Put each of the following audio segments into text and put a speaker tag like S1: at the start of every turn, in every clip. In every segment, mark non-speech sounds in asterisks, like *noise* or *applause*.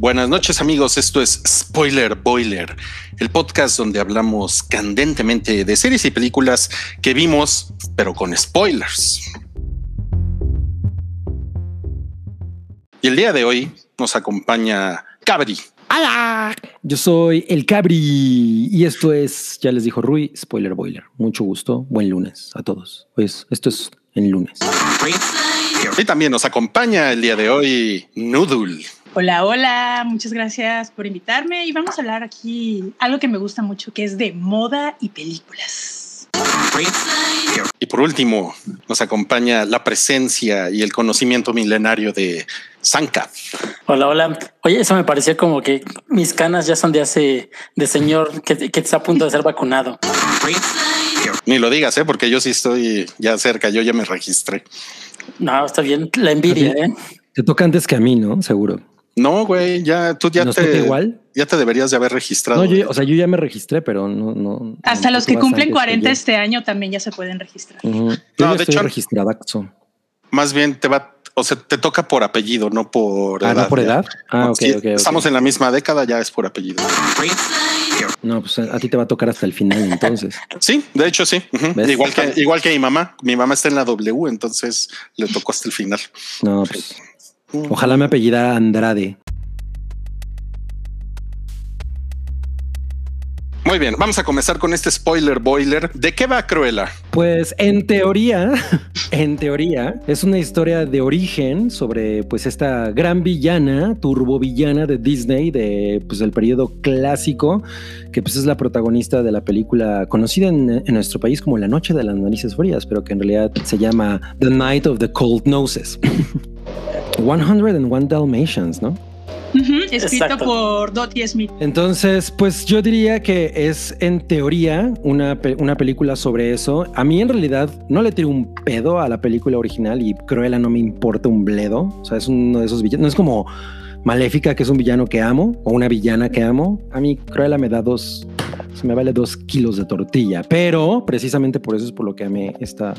S1: Buenas noches amigos, esto es Spoiler Boiler, el podcast donde hablamos candentemente de series y películas que vimos, pero con spoilers. Y el día de hoy nos acompaña Cabri.
S2: ¡Hola! Yo soy el Cabri y esto es, ya les dijo Rui, Spoiler Boiler. Mucho gusto, buen lunes a todos. Pues esto es en lunes.
S1: Y también nos acompaña el día de hoy Noodle.
S3: Hola, hola, muchas gracias por invitarme y vamos a hablar aquí algo que me gusta mucho, que es de moda y películas.
S1: Y por último, nos acompaña la presencia y el conocimiento milenario de Sanka.
S4: Hola, hola. Oye, eso me parecía como que mis canas ya son de hace de señor que, que está a punto de ser vacunado.
S1: Ni lo digas, ¿eh? porque yo sí estoy ya cerca, yo ya me registré.
S4: No, está bien, la envidia, ¿eh?
S2: Te toca antes que a mí, ¿no? Seguro.
S1: No, güey, ya tú ya
S2: ¿Nos
S1: te
S2: toca igual?
S1: ya te deberías de haber registrado.
S2: No, yo, o sea, yo ya me registré, pero no, no.
S3: Hasta
S2: no,
S3: los que cumplen
S2: antes
S3: 40
S2: yo.
S3: este año también ya se pueden registrar.
S2: Yo
S1: No,
S2: ya
S1: de
S2: estoy
S1: hecho-
S2: registradaxo.
S1: Más bien te va, o sea, te toca por apellido, no por
S2: Ah,
S1: edad.
S2: ¿no por
S1: ya.
S2: edad? Ah, ok,
S1: Sí,
S2: ok, ok.
S1: Estamos en la misma década, ya es por apellido.
S2: No, pues a ti te va a tocar hasta el final, entonces.
S1: Sí, de hecho sí. Igual que igual que mi mamá. Mi mamá está en la W, entonces le tocó hasta el final.
S2: No, pues. Ojalá me apellidara Andrade.
S1: Muy bien, vamos a comenzar con este spoiler boiler. ¿De qué va Cruella?
S2: Pues en teoría, *laughs* en teoría, es una historia de origen sobre pues esta gran villana, turbovillana de Disney de pues el periodo clásico, que pues es la protagonista de la película conocida en, en nuestro país como La Noche de las Narices Frías, pero que en realidad se llama The Night of the Cold Noses. *laughs* 101 Dalmatians, ¿no?
S3: Ujú, Escrito
S4: Exacto.
S3: por Dottie Smith.
S2: Entonces, pues yo diría que es en teoría una, pe- una película sobre eso. A mí en realidad no le tiro un pedo a la película original y Cruella no me importa un bledo. O sea, es uno de esos villanos. No es como Maléfica, que es un villano que amo, o una villana que amo. A mí Cruella me da dos, se me vale dos kilos de tortilla. Pero precisamente por eso es por lo que amé esta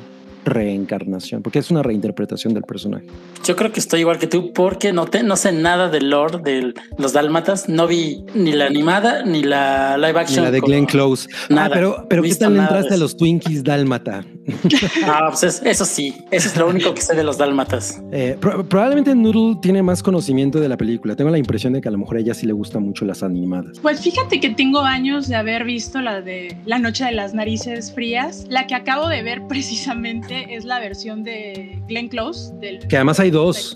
S2: reencarnación, porque es una reinterpretación del personaje.
S4: Yo creo que estoy igual que tú porque no, te, no sé nada del lore de los dálmatas. No vi ni la animada ni la live
S2: Ni
S4: action.
S2: la de Glenn Close. Ah,
S4: Nada.
S2: pero, pero ¿qué tal entraste a los Twinkies Dálmata? *laughs*
S4: Ah, pues es- eso sí, eso es lo único que sé de los dálmatas.
S2: Eh, pro- probablemente Noodle tiene más conocimiento de la película. Tengo la impresión de que a lo mejor a ella sí le gustan mucho las animadas.
S3: Pues fíjate que tengo años de haber visto la de La Noche de las Narices Frías. La que acabo de ver precisamente es la versión de Glenn Close. Del
S2: Que además hay dos.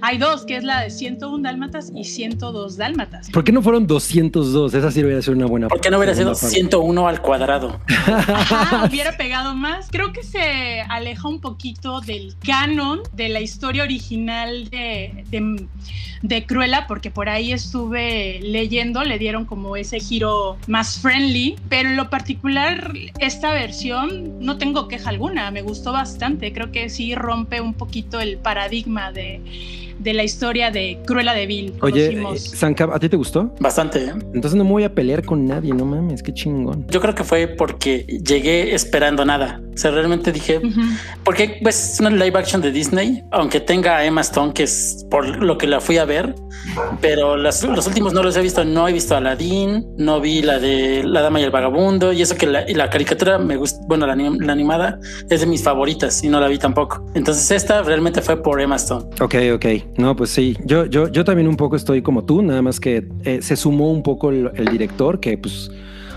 S3: Hay dos, que es la de 101 Dálmatas y 102 Dálmatas.
S2: ¿Por qué no fueron 202? Esa sí hubiera sido una buena.
S4: ¿Por qué no hubiera sido
S2: segunda parte.
S4: 101 al cuadrado?
S3: Ajá, *laughs* hubiera pegado más. Creo que se aleja un poquito del canon de la historia original de, de, de Cruella, porque por ahí estuve leyendo, le dieron como ese giro más friendly, pero en lo particular, esta versión no tengo queja alguna, me gustó bastante. Creo que sí rompe un poquito el paradigma de, de la historia de Cruella de Vil.
S2: Oye, eh, Sankab, ¿a ti te gustó?
S4: Bastante. ¿eh?
S2: Entonces no me voy a pelear con nadie, no mames, qué chingón.
S4: Yo creo que fue porque llegué esperando nada. O sea, realmente dije,
S3: Ujú.
S4: porque pues, es una live action de Disney, aunque tenga a Emma Stone, que es por lo que la fui a ver, pero las- los últimos no los he visto. No he visto Aladdin, no vi la de La Dama y el Vagabundo, y eso que la, y la caricatura me gusta, bueno, la, anim- la animada es de mis favoritas y no la vi tampoco. Entonces, esta realmente fue por Emma Stone.
S2: Ok, ok. No, pues sí. Yo, yo, yo también un poco estoy como tú, nada más que eh, se sumó un poco el, el director, que pues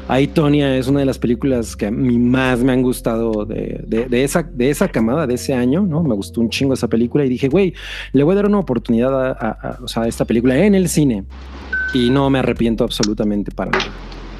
S2: ahí Tonia es una de las películas que a mí más me han gustado de, de- de esa, de esa camada, de ese año, ¿no? Me gustó un chingo esa película y dije, güey, le voy a dar una oportunidad a, a- a- o sea, a esta película en el cine. Y no me arrepiento absolutamente para nada.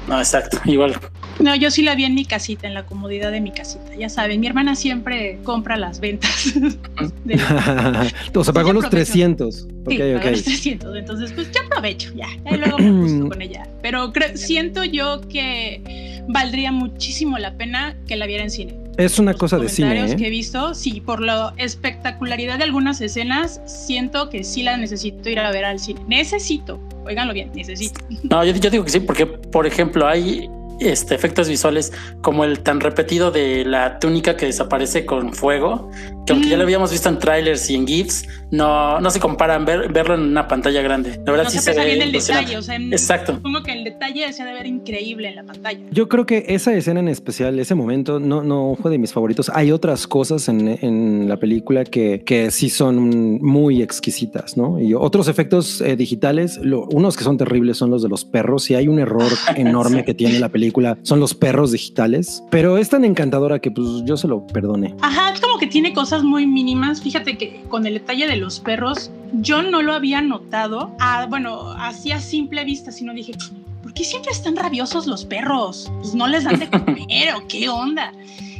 S4: No, exacto, *laughs* igual.
S3: No, yo sí la vi en mi casita, en la comodidad de mi casita. Ya saben, mi hermana siempre compra las ventas. *laughs* de- *laughs*
S2: o sea, pagó los
S3: aprovecho.
S2: 300. Ok,
S3: Sí, paga
S2: ok.
S3: los 300. Entonces, pues yo aprovecho, ya. ya luego me gusto *clears throat* con ella. Pero creo- siento yo que valdría muchísimo la pena que la viera en cine.
S2: Es una
S3: Los
S2: cosa de cine,
S3: comentarios
S2: ¿eh?
S3: que he visto, sí, por la espectacularidad de algunas escenas, siento que sí la necesito ir a ver al cine. Necesito, oiganlo bien, necesito.
S4: No, yo, yo digo que sí, porque, por ejemplo, hay este, efectos visuales como el tan repetido de la túnica que desaparece con fuego, que aunque ya
S3: Mm.
S4: lo habíamos visto en trailers y en GIFs, no, no se comparan ver, verlo en una pantalla grande. La verdad
S3: no
S4: sí
S3: se
S4: se ve
S3: bien el detalle, o sea, en-
S4: Exacto.
S3: supongo que el detalle se ha de ver increíble en la pantalla.
S2: Yo creo que esa escena en especial, ese momento, no, no fue de mis favoritos. Hay otras cosas en, en la película que, que sí son muy exquisitas, ¿no? Y otros efectos eh, digitales, lo- unos que son terribles son los de los perros. Y hay un error *laughs* enorme
S4: Sí.
S2: que tiene la película, son los perros digitales. Pero es tan encantadora que pues yo se lo perdone.
S3: Ajá, es como que tiene cosas muy mínimas. Fíjate que con el detalle de los perros, yo no lo había notado. Ah, bueno, así a simple vista, sino dije, ¿por qué siempre están rabiosos los perros? Pues no les dan de comer o qué onda.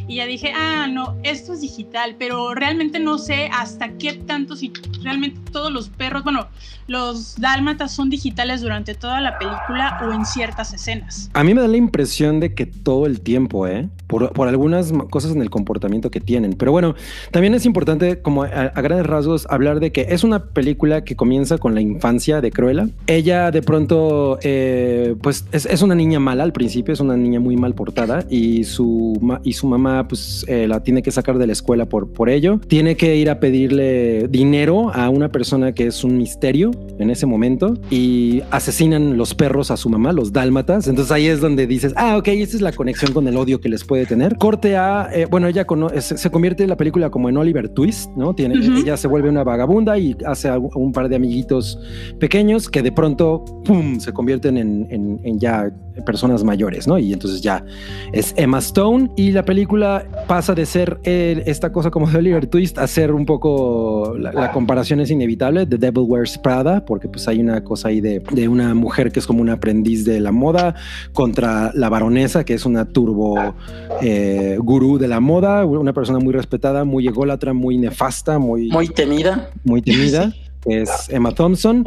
S3: Y ya dije, ah, no, esto es digital, pero realmente no sé hasta qué tanto, si realmente todos los perros, bueno, los dálmatas son digitales durante toda la película o en ciertas escenas.
S2: A mí me da la impresión de que todo el tiempo, ¿eh? Por, por algunas cosas en el comportamiento que tienen. Pero bueno, también es importante, como a, a grandes rasgos, hablar de que es una película que comienza con la infancia de Cruella. Ella de pronto, eh, pues es, es una niña mala al principio, es una niña muy mal portada y su, y su mamá, pues eh, la tiene que sacar de la escuela por, por ello. Tiene que ir a pedirle dinero a una persona que es un misterio en ese momento y asesinan los perros a su mamá, los dálmatas. Entonces ahí es donde dices, ah, ok, esta es la conexión con el odio que les puede tener. Corte a, eh, bueno, ella se, se convierte en la película como en Oliver Twist, ¿no? Tiene. Ella se vuelve una vagabunda y hace a un par de amiguitos pequeños que de pronto, ¡pum!, se convierten en, en- en ya personas mayores, ¿no? Y entonces ya es Emma Stone y la película pasa de ser eh, esta cosa como de Oliver Twist a ser un poco, la, la comparación es inevitable, The Devil Wears Prada, porque pues hay una cosa ahí de, de una mujer que es como una aprendiz de la moda contra la baronesa, que es una turbo eh, gurú de la moda, una persona muy respetada, muy ególatra, muy nefasta, muy,
S4: Muy temida.
S2: muy temida, *laughs* que es Emma Thompson.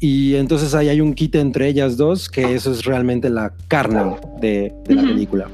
S2: Y entonces ahí hay un quite entre ellas dos, que eso es realmente la carne de, de la película.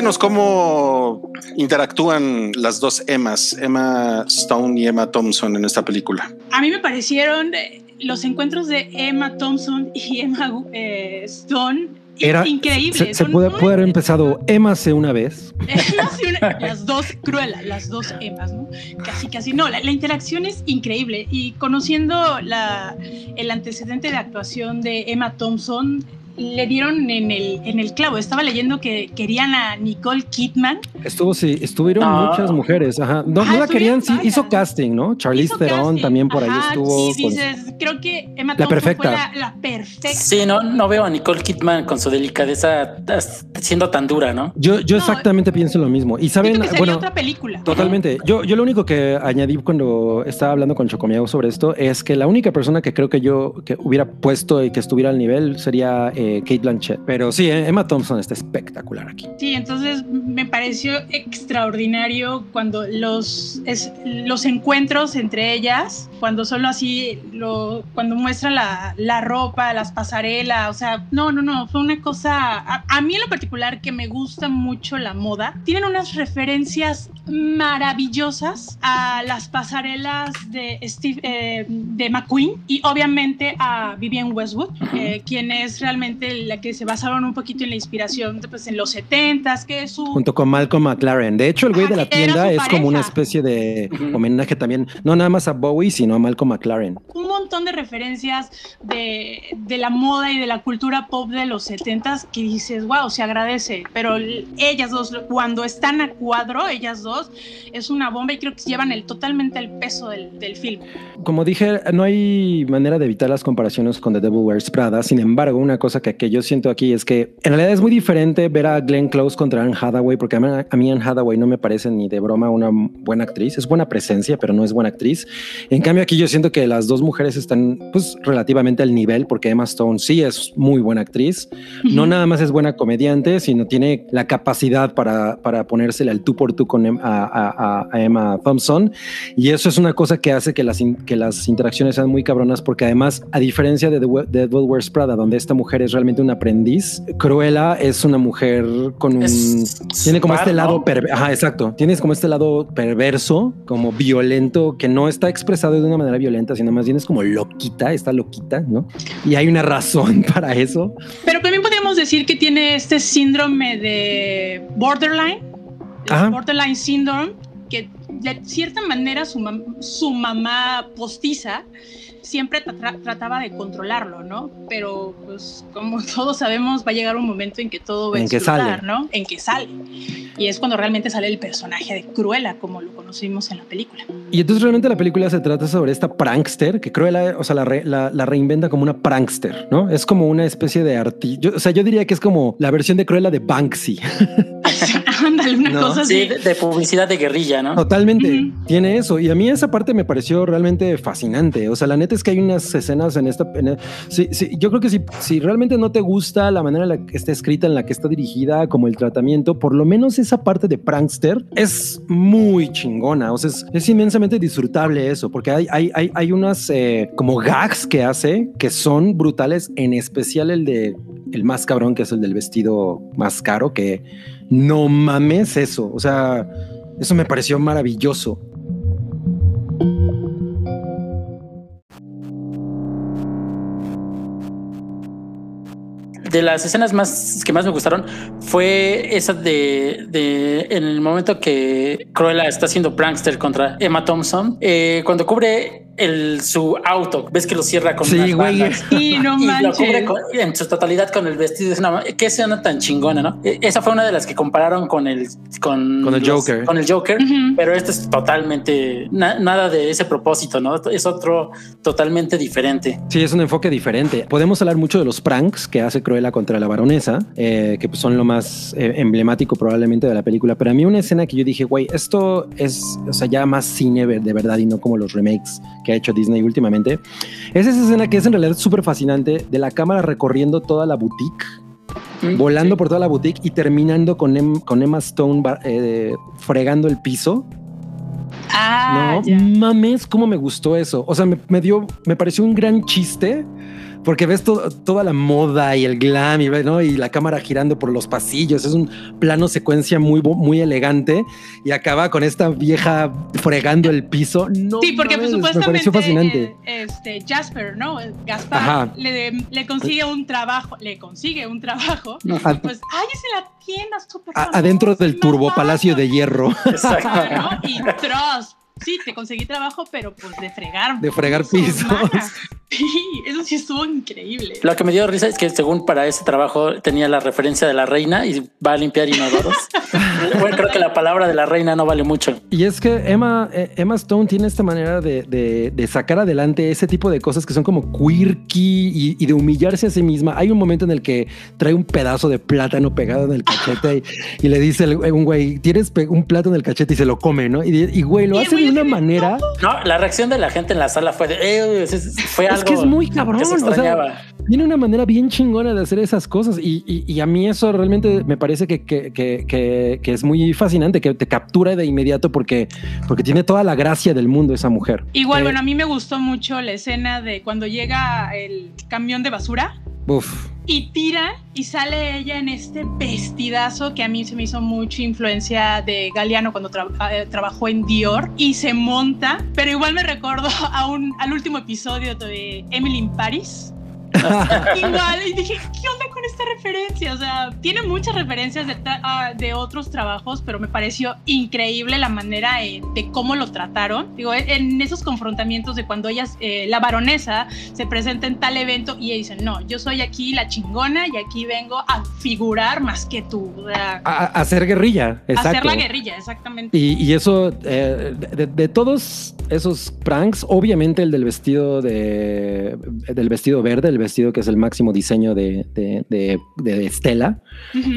S1: Cuéntenos cómo interactúan las dos Emmas, Emma Stone y Emma Thompson en esta película.
S3: A mí me parecieron eh, los encuentros de Emma Thompson y Emma eh, Stone
S2: Era,
S3: increíbles.
S2: Se, puede, haber empezado Emma hace una vez. *laughs*
S3: Emma y una- las dos cruelas, las dos Emmas, ¿no? Casi, casi. No, la, la interacción es increíble. Y conociendo la, el antecedente de actuación de Emma Thompson, le dieron en el, en el clavo. Estaba leyendo que querían a Nicole Kidman.
S2: Estuvo, sí, estuvieron
S4: Ah.
S2: muchas mujeres. Ajá. No,
S3: Ajá,
S2: no la querían, sí, hizo casting, ¿no? Charlize Theron
S3: casting.
S2: también por ahí estuvo.
S3: Sí,
S2: con-
S3: dices, creo que Emma
S2: La perfecta.
S3: fue la, la perfecta.
S4: Sí, no, no veo a Nicole Kidman con su delicadeza siendo tan dura, ¿no?
S2: Yo, yo
S3: No,
S2: exactamente pienso lo mismo. Y saben,
S3: que sería
S2: bueno,
S3: otra película.
S2: Totalmente. Yo, yo lo único que añadí cuando estaba hablando con Chocomiao sobre esto es que la única persona que creo que yo que hubiera puesto y que estuviera al nivel sería eh, Kate Blanchett. Pero sí, eh, Emma Thompson está espectacular aquí.
S3: Sí, entonces me pareció extraordinario cuando los, es- los encuentros entre ellas, cuando solo así, lo, cuando muestra la, la ropa, las pasarelas, o sea, no, no, no, fue una cosa, a, a mí en lo particular que me gusta mucho la moda, tienen unas referencias maravillosas a las pasarelas de Steve, eh, de McQueen y obviamente a Vivienne Westwood, eh, quien es realmente la que se basaron un poquito en la inspiración pues, en los 70s, que es su...
S2: Junto con Malcolm McLaren. De hecho, el güey
S3: Ajá,
S2: de la tienda es como una
S3: pareja.
S2: especie de homenaje también, no nada más a Bowie, sino a Malcolm McLaren.
S3: un montón de referencias de, de la moda y de la cultura pop de los 70s que dices, wow, se agradece. Pero ellas dos, cuando están a cuadro, ellas dos, es una bomba y creo que llevan el, totalmente el peso del, del film.
S2: Como dije, no hay manera de evitar las comparaciones con The Devil Wears Prada. Sin embargo, una cosa que, que yo siento aquí es que en realidad es muy diferente ver a Glenn Close contra Anne Hathaway, porque a a mí Anne Hathaway no me parece ni de broma una buena actriz. Es buena presencia, pero no es buena actriz. En cambio, aquí yo siento que las dos mujeres están pues relativamente al nivel, porque Emma Stone sí es muy buena actriz. No nada más es buena comediante, sino tiene la capacidad para, para ponérsele al tú por tú con Em- a, a- a Emma Thompson. Y eso es una cosa que hace que las, que las interacciones sean muy cabronas, porque además, a diferencia de The, The Devil Wears Prada, donde esta mujer es realmente un aprendiz, Cruella es una mujer con un...
S4: Es
S2: Tiene como este lado, ajá, exacto. Tienes como este lado perverso, como violento, que no está expresado de una manera violenta, sino más bien es como loquita, está loquita, ¿no? Y hay una razón *laughs* para eso.
S3: Pero también podríamos decir que tiene este síndrome de borderline, borderline syndrome, que de cierta manera su, su mamá postiza siempre trataba de controlarlo, ¿no? Pero pues como *laughs* todos sabemos va a llegar un momento en que todo va a explotar, ¿no? En que sale. Y es cuando realmente sale el personaje de Cruella, como lo conocimos en la película.
S2: Y entonces realmente la película se trata sobre esta prankster, que Cruella, o sea, la, la, reinventa como una prankster, ¿no? Es como una especie de artista. O sea, yo diría que es como la versión de Cruella de Banksy. *laughs*
S3: Ándale, una cosa así.
S4: Sí, de, publicidad de guerrilla, ¿no?
S2: Totalmente. Tiene eso. Y a mí esa parte me pareció realmente fascinante. O sea, la neta es que hay unas escenas en esta. sí, sí, yo creo que si, si realmente no te gusta la manera en la que está escrita, en la que está dirigida, como el tratamiento, por lo menos esa parte de Prankster es muy chingona. O sea, es, inmensamente disfrutable eso, porque hay, hay, hay, hay unas eh, como gags que hace que son brutales, en especial el de el más cabrón, que es el del vestido más caro, que no mames eso. O sea, eso me pareció maravilloso.
S4: de las escenas más que más me gustaron fue esa de, en el momento que Cruella está haciendo prankster contra Emma Thompson, eh, cuando cubre el, su auto, ves que lo cierra con
S2: sí, güey.
S3: Sí, no y lo cubre
S4: en su totalidad con el vestido. Es una, qué escena tan chingona, ¿no? E, esa fue una de las que compararon con el con,
S2: con el Joker,
S4: con el Joker, pero esto es totalmente nada de ese propósito, ¿no? Es otro totalmente diferente.
S2: Sí, es un enfoque diferente. Podemos hablar mucho de los pranks que hace Cruella contra la baronesa, eh, que pues son lo más eh, emblemático probablemente de la película. Pero a mí una escena que yo dije, güey, esto es, o sea, ya más cine de verdad y no como los remakes que ha hecho Disney últimamente, es esa escena que es en realidad súper fascinante de la cámara recorriendo toda la boutique. Mm, volando por toda la boutique y terminando con, em, con Emma Stone eh, fregando el piso.
S3: Ah,
S2: no mames, cómo me gustó eso. O sea, me, me dio, me pareció un gran chiste porque ves toda la moda y el glam y, ¿no? y la cámara girando por los pasillos. Es un plano secuencia muy, muy elegante y acaba con esta vieja fregando el piso. No,
S3: sí, porque pues, supuestamente me pareció fascinante. este, Jasper, ¿no? Gaspar le, le, consigue un trabajo, le consigue un trabajo. Pues, ay, es en la tienda súper
S2: Adentro del turbo palacio de hierro.
S3: Exacto. *laughs* Y Trust Sí, te conseguí trabajo, pero pues de fregar.
S2: De fregar pisos. *laughs*
S3: Sí, eso sí estuvo increíble.
S4: Lo que me dio risa es que según para ese trabajo tenía la referencia de la reina y va a limpiar inodoros. *laughs* bueno, creo que la palabra de la reina no vale mucho.
S2: Y es que Emma, eh, Emma Stone tiene esta manera de, sacar adelante ese tipo de cosas que son como quirky y, de humillarse a sí misma. Hay un momento en el que trae un pedazo de plátano pegado en el cachete y, le dice un güey, tienes un plátano en el cachete y se lo come, ¿no? Y, güey, lo hace una manera.
S4: No, la reacción de la gente en la sala fue de, eh, fue algo
S2: es que es muy cabrón. O sea, tiene una manera bien chingona de hacer esas cosas y, a mí eso realmente me parece que, que, es muy fascinante, que te captura de inmediato porque, porque tiene toda la gracia del mundo esa mujer.
S3: Igual, eh, bueno, a mí me gustó mucho la escena de cuando llega el camión de basura.
S2: Uf.
S3: Y tira y sale ella en este vestidazo que a mí se me hizo mucha influencia de Galeano cuando eh, trabajó en Dior y se monta, pero igual me recuerdo *laughs* a un, al último episodio de Emily in Paris *laughs* Igual, y dije, ¿qué onda con esta referencia? O sea, tiene muchas referencias de, ah, de otros trabajos, pero me pareció increíble la manera de cómo lo trataron. Digo, en esos confrontamientos de cuando ella, eh, la baronesa, se presenta en tal evento y ella dice, no, yo soy aquí la chingona y aquí vengo a figurar más que tú.
S2: a, hacer guerrilla, exacto.
S3: hacer la guerrilla, exactamente.
S2: Y, eso, eh, de, todos esos pranks, obviamente el del vestido de, del vestido verde, el vestido que es el máximo diseño de, de, Estela,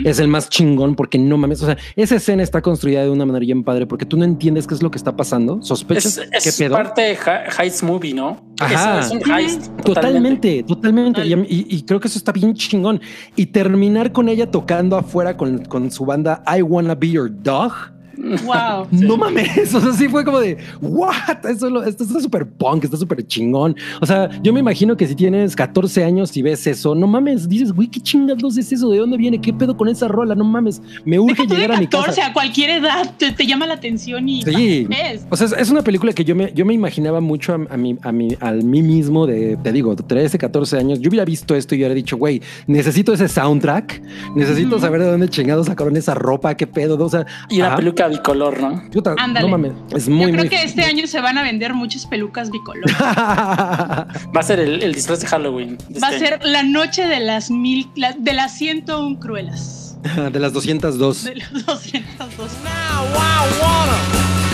S2: es el más chingón porque no mames, o sea, esa escena está construida de una manera bien padre porque tú no entiendes qué es lo que está pasando, sospechas
S4: es, es parte de Heist Movie, ¿no?
S2: Ajá. Es, un heist. Totalmente, totalmente. Y, creo que eso está bien chingón. Y terminar con ella tocando afuera con, con su banda I Wanna Be Your Dog
S3: Wow. *laughs*
S2: No mames, *laughs* o sea, sí fue como de, what? Eso, lo- esto está súper punk, está súper chingón. O sea, yo me imagino que si tienes 14 años y ves eso, no mames, dices, güey, qué chingados es eso, ¿de dónde viene? ¿Qué pedo con esa rola? No mames, me urge
S3: Deja tú de
S2: llegar a mi
S3: 14
S2: casa.
S3: a cualquier edad te, te llama la atención y
S2: Sí.
S3: ves.
S2: O sea, es- una película que yo me, yo me imaginaba mucho a, a mí, a mí, a mí mismo de, te digo, 13, 14 años. Yo hubiera visto esto y hubiera dicho, güey, necesito ese soundtrack, necesito saber de dónde chingados sacaron esa ropa, qué pedo, o sea,
S4: Y una
S2: ajá.
S4: Peluca bicolor, ¿no?
S2: Puta,
S3: Ándale.
S2: no mames, es muy,
S3: Yo creo
S2: muy
S3: que este año se van a vender muchas pelucas bicolor. *laughs*
S4: Va a ser el, el disfraz de Halloween. de
S3: Va a
S4: este año.
S3: ser la noche de las mil, la- de las 101 cruelas. *laughs*
S2: de las 202.
S3: De los 202.
S5: Now I wanna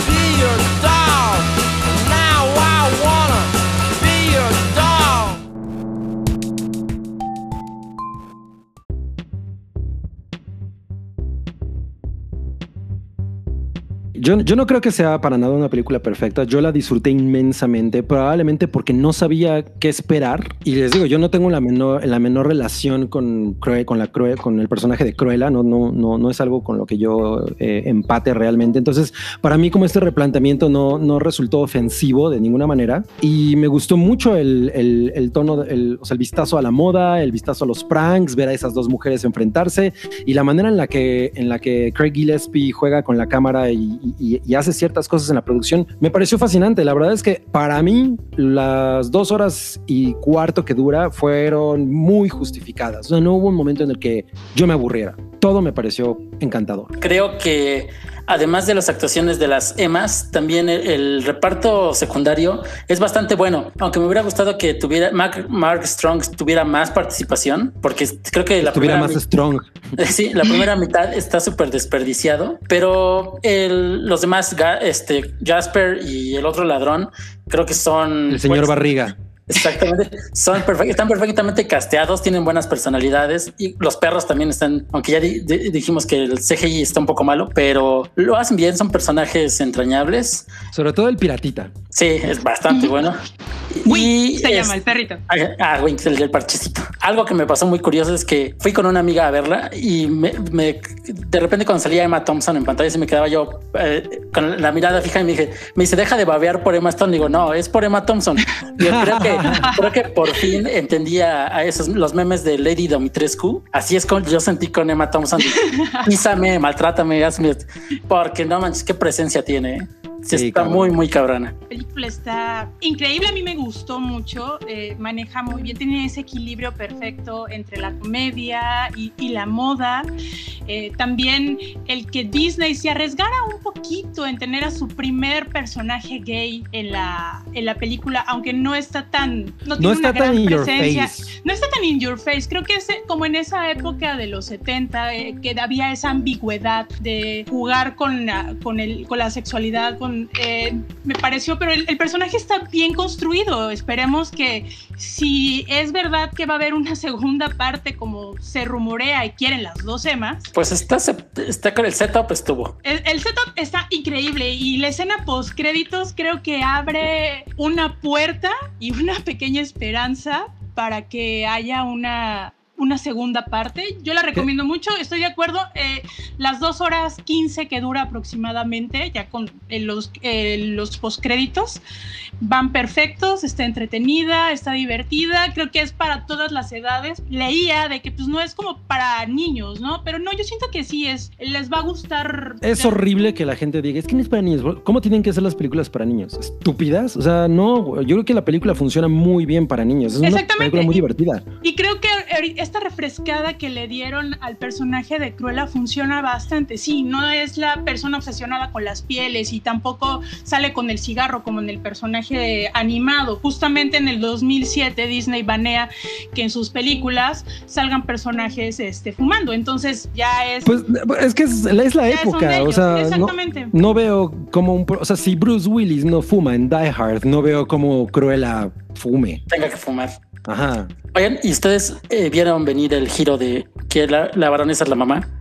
S5: be your dog. Now I wanna
S2: Yo, yo no creo que sea para nada una película perfecta. Yo la disfruté inmensamente, probablemente porque no sabía qué esperar. Y les digo, yo no tengo la menor, la menor relación con con la con el personaje de Cruella. No, no, no, no es algo con lo que yo eh, empate realmente. Entonces, para mí, como este replanteamiento no, no resultó ofensivo de ninguna manera. Y me gustó mucho el, el, el tono, el, o sea, el vistazo a la moda, el vistazo a los pranks, ver a esas dos mujeres enfrentarse y la manera en la que, en la que Craig Gillespie juega con la cámara y, y- y hace ciertas cosas en la producción me pareció fascinante. La verdad es que para mí las dos horas y cuarto que dura fueron muy justificadas. O sea, no hubo un momento en el que yo me aburriera. Todo me pareció encantador.
S4: Creo que además de las actuaciones de las Emas, también el, el reparto secundario es bastante bueno. Aunque me hubiera gustado que tuviera Mark, Mark Strong tuviera más participación, porque creo que la
S2: Tuviera
S4: primera
S2: más strong. *laughs*
S4: Sí, la primera mitad está súper desperdiciado, pero el- los demás, este Jasper y el otro ladrón, creo que son
S2: El señor
S4: pues,
S2: Barriga.
S4: Exactamente, son perfect- están perfectamente casteados, tienen buenas personalidades y los perros también están, aunque ya di- di- dijimos que el CGI está un poco malo, pero lo hacen bien, son personajes entrañables.
S2: Sobre todo el piratita.
S4: Sí, es bastante bueno.
S3: Wink se
S4: es-
S3: llama el perrito.
S4: Ah, Ah, Wink, el del parchecito. Algo que me pasó muy curioso es que fui con una amiga a verla y me, me- de repente cuando salía Emma Thompson en pantalla se me quedaba yo eh, con la mirada fija y me dije, me dice, deja de babear por Emma Stone. Digo, no, es por Emma Thompson. Y yo creo que, *laughs* creo que por fin entendía a esos los memes de Lady Domitrescu. Así es como yo sentí con Emma Thompson. Písame, maltrátame, hazme, porque no manches, qué presencia tiene. Sí,
S2: Sí,
S4: está
S2: cabrón.
S4: muy, muy cabrona.
S3: La película está increíble, a mí me gustó mucho, eh, maneja muy bien, tiene ese equilibrio perfecto entre la comedia y, y la moda. Eh, también el que Disney se arriesgara un poquito en tener a su primer personaje gay en la, en la película, aunque no está tan... No, tiene
S2: No
S3: una
S2: está
S3: gran
S2: tan in your
S3: presencia.
S2: face.
S3: No está tan in your face. Creo que es como en esa época de los 70, eh, que había esa ambigüedad de jugar con la, con el, con la sexualidad. Con, eh, me pareció, pero el, el personaje está bien construido. Esperemos que si es verdad que va a haber una *laughs* segunda parte, como se rumorea y quieren las dos emas,
S4: Pues está, está con el setup estuvo.
S3: el, el setup está increíble y la escena post créditos creo que abre una puerta y una *laughs* pequeña esperanza para que haya una una segunda parte. Yo la recomiendo mucho, estoy de acuerdo. Eh, las dos horas 15 que dura aproximadamente, ya con eh, los, eh, los postcréditos, van perfectos, está entretenida, está divertida, creo que es para todas las edades. Leía de que pues no es como para niños, ¿no? Pero no, yo siento que sí es, les va a gustar.
S2: Es horrible que la gente diga, es que no es para niños. ¿Cómo tienen que ser las películas para niños? ¿Estúpidas? O sea, no, yo creo que la película funciona muy bien para niños. Es una película muy divertida.
S3: Y creo que ahori- esta refrescada que le dieron al personaje de Cruella funciona bastante. Sí, no es la persona obsesionada con las pieles y tampoco sale con el cigarro como en el personaje animado. Justamente en el 2007 Disney banea que en sus películas salgan personajes este, fumando. Entonces ya es...
S2: Pues es que es, es la época. O sea, no,
S3: Exactamente.
S2: no veo como un... O sea, si Bruce Willis no fuma en Die Hard, no veo como Cruella fume.
S4: Tenga que fumar.
S2: Ajá.
S4: Oigan, ¿y ustedes eh, vieron venir el giro de que la, la baronesa es la mamá?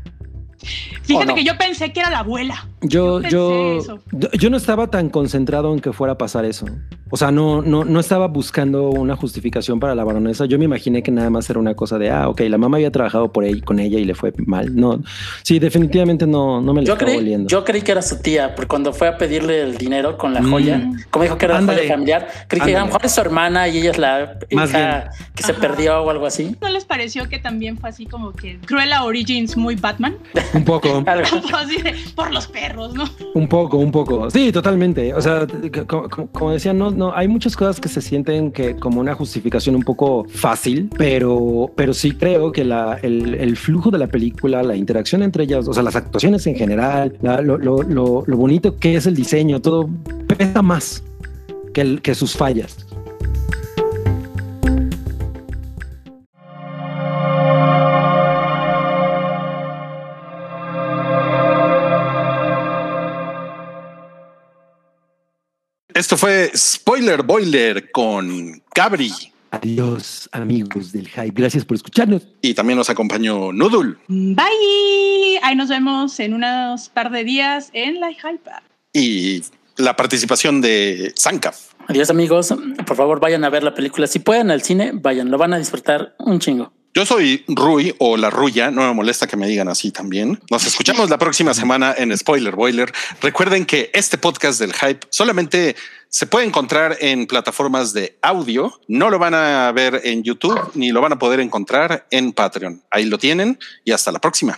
S3: Fíjate
S4: no?
S3: que yo pensé que era la abuela.
S2: Yo,
S3: Yo
S2: yo, yo no estaba tan concentrado en que fuera a pasar eso. O sea, no, no, no estaba buscando una justificación para la baronesa. Yo me imaginé que nada más era una cosa de, ah, ok, la mamá había trabajado por ella, con ella y le fue mal. No, sí, definitivamente no, no me le
S4: Yo
S2: estaba
S4: creí,
S2: oliendo.
S4: yo creí que era su tía, porque cuando fue a pedirle el dinero con la joya, como dijo que era la
S2: Ándale.
S4: joya familiar, creí que a lo mejor es su hermana y ella es la
S2: Más
S4: hija que se
S3: Ajá.
S4: perdió o algo así.
S3: ¿No les pareció que también fue así como que Cruella Origins muy Batman?
S2: Un poco, *laughs*
S3: Por los perros, ¿no?
S2: un poco, un poco. Sí, totalmente. O sea, como, como- como decía, no, no, hay muchas cosas que se sienten que como una justificación un poco fácil, pero, pero sí creo que la, el, el flujo de la película, la interacción entre ellas, o sea, las actuaciones en general, la- lo, lo- lo- lo bonito que es el diseño, todo pesa más que, el- que sus fallas.
S1: Esto fue Spoiler Boiler con Gabri.
S2: Adiós, amigos del hype. Gracias por escucharnos.
S1: Y también nos acompañó Noodle.
S3: Bye. Ahí nos vemos en unos par de días en la Hypa.
S1: Y la participación de Sankaf.
S4: Adiós amigos, por favor vayan a ver la película. Si pueden al cine, vayan, lo van a disfrutar un chingo.
S1: Yo soy Rui o la Ruya, no me molesta que me digan así también. Nos escuchamos la próxima semana en Spoiler Boiler. Recuerden que este podcast del hype solamente se puede encontrar en plataformas de audio, no lo van a ver en YouTube ni lo van a poder encontrar en Patreon. Ahí lo tienen y hasta la próxima.